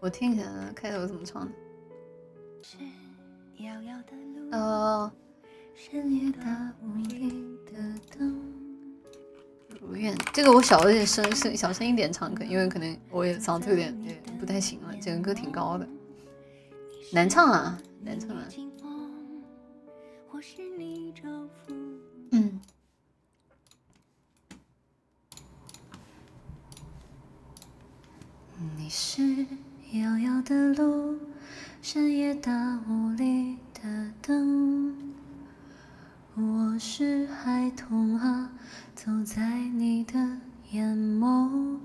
我听一下开头怎么唱的。哦，深夜大雾里的灯。如愿，这个我小一点声声，小声一点唱，可因为可能我也嗓子有点不太行了。这个歌挺高的，难唱啊，难唱啊。嗯。你是遥遥的路，深夜大雾里的灯。我是孩童啊，走在你的眼眸。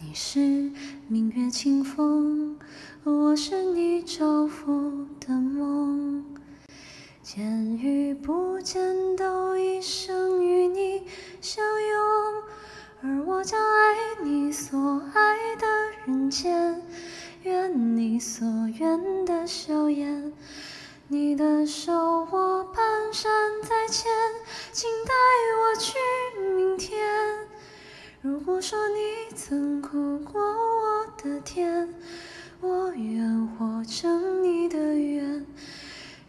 你是明月清风，我是你照拂的梦。见与不见，都一生与你相拥。而我将爱你所爱的人间，所愿的笑颜。你的手我蹒跚在前，请带我去明天。如果说你曾哭过我的甜，我愿活成你的愿，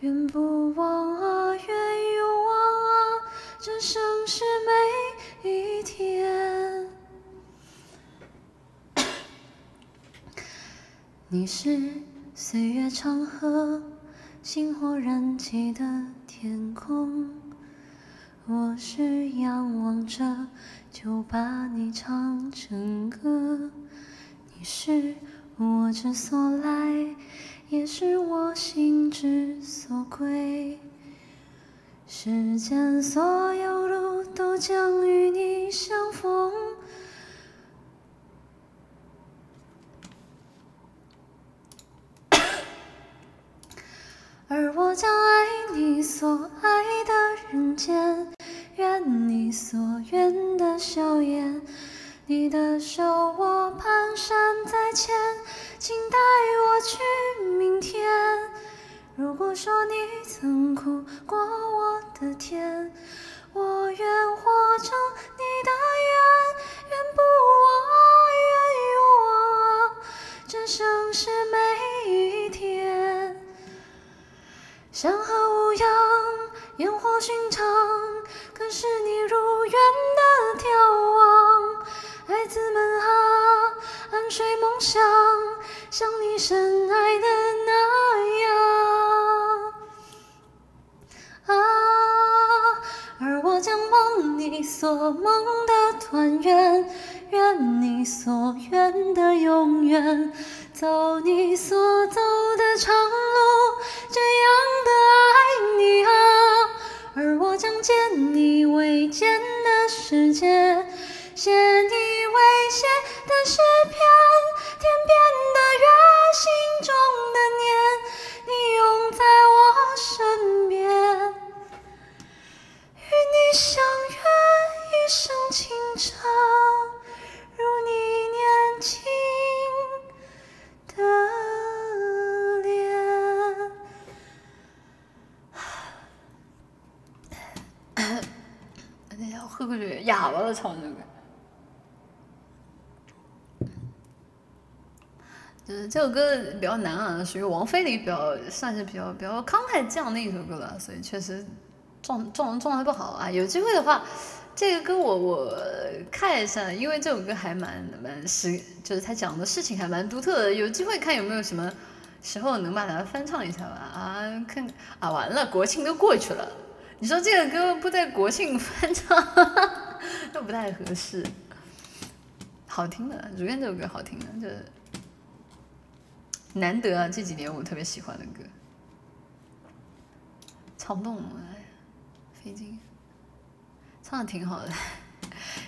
愿不忘啊，愿永忘啊，这盛世每你是岁月长河，星火燃起的天空。我是仰望着，就把你唱成歌。你是我之所来，也是我心之所归。世间所有路，都将与你相逢。而我将爱你所爱的人间，愿你所愿的笑颜。你的手我蹒跚在前，请带我去明天。如果说你曾哭过我的甜，我愿活成你的愿，愿不忘，愿永忘啊，这盛世每山河无恙，烟火寻常，可是你如愿的眺望。孩子们啊，安睡梦乡，像你深爱的那样。啊，而我将梦你所梦的团圆，愿你所愿的永远，走你所走的长见你未见的世界，等一下，我喝口水，哑巴了，唱这个。就是这首歌比较难啊，属于王菲里比较算是比较比较慷慨激昂的一首歌了，所以确实状状状态不好啊。有机会的话，这个歌我我看一下，因为这首歌还蛮蛮实，就是他讲的事情还蛮独特的。有机会看有没有什么时候能把它翻唱一下吧。啊，看啊，完了，国庆都过去了，你说这个歌不在国庆翻唱，都不太合适。好听的，《如愿》这首歌好听的，就。难得啊，这几年我特别喜欢的歌，唱不动了，哎，费劲，唱的挺好的。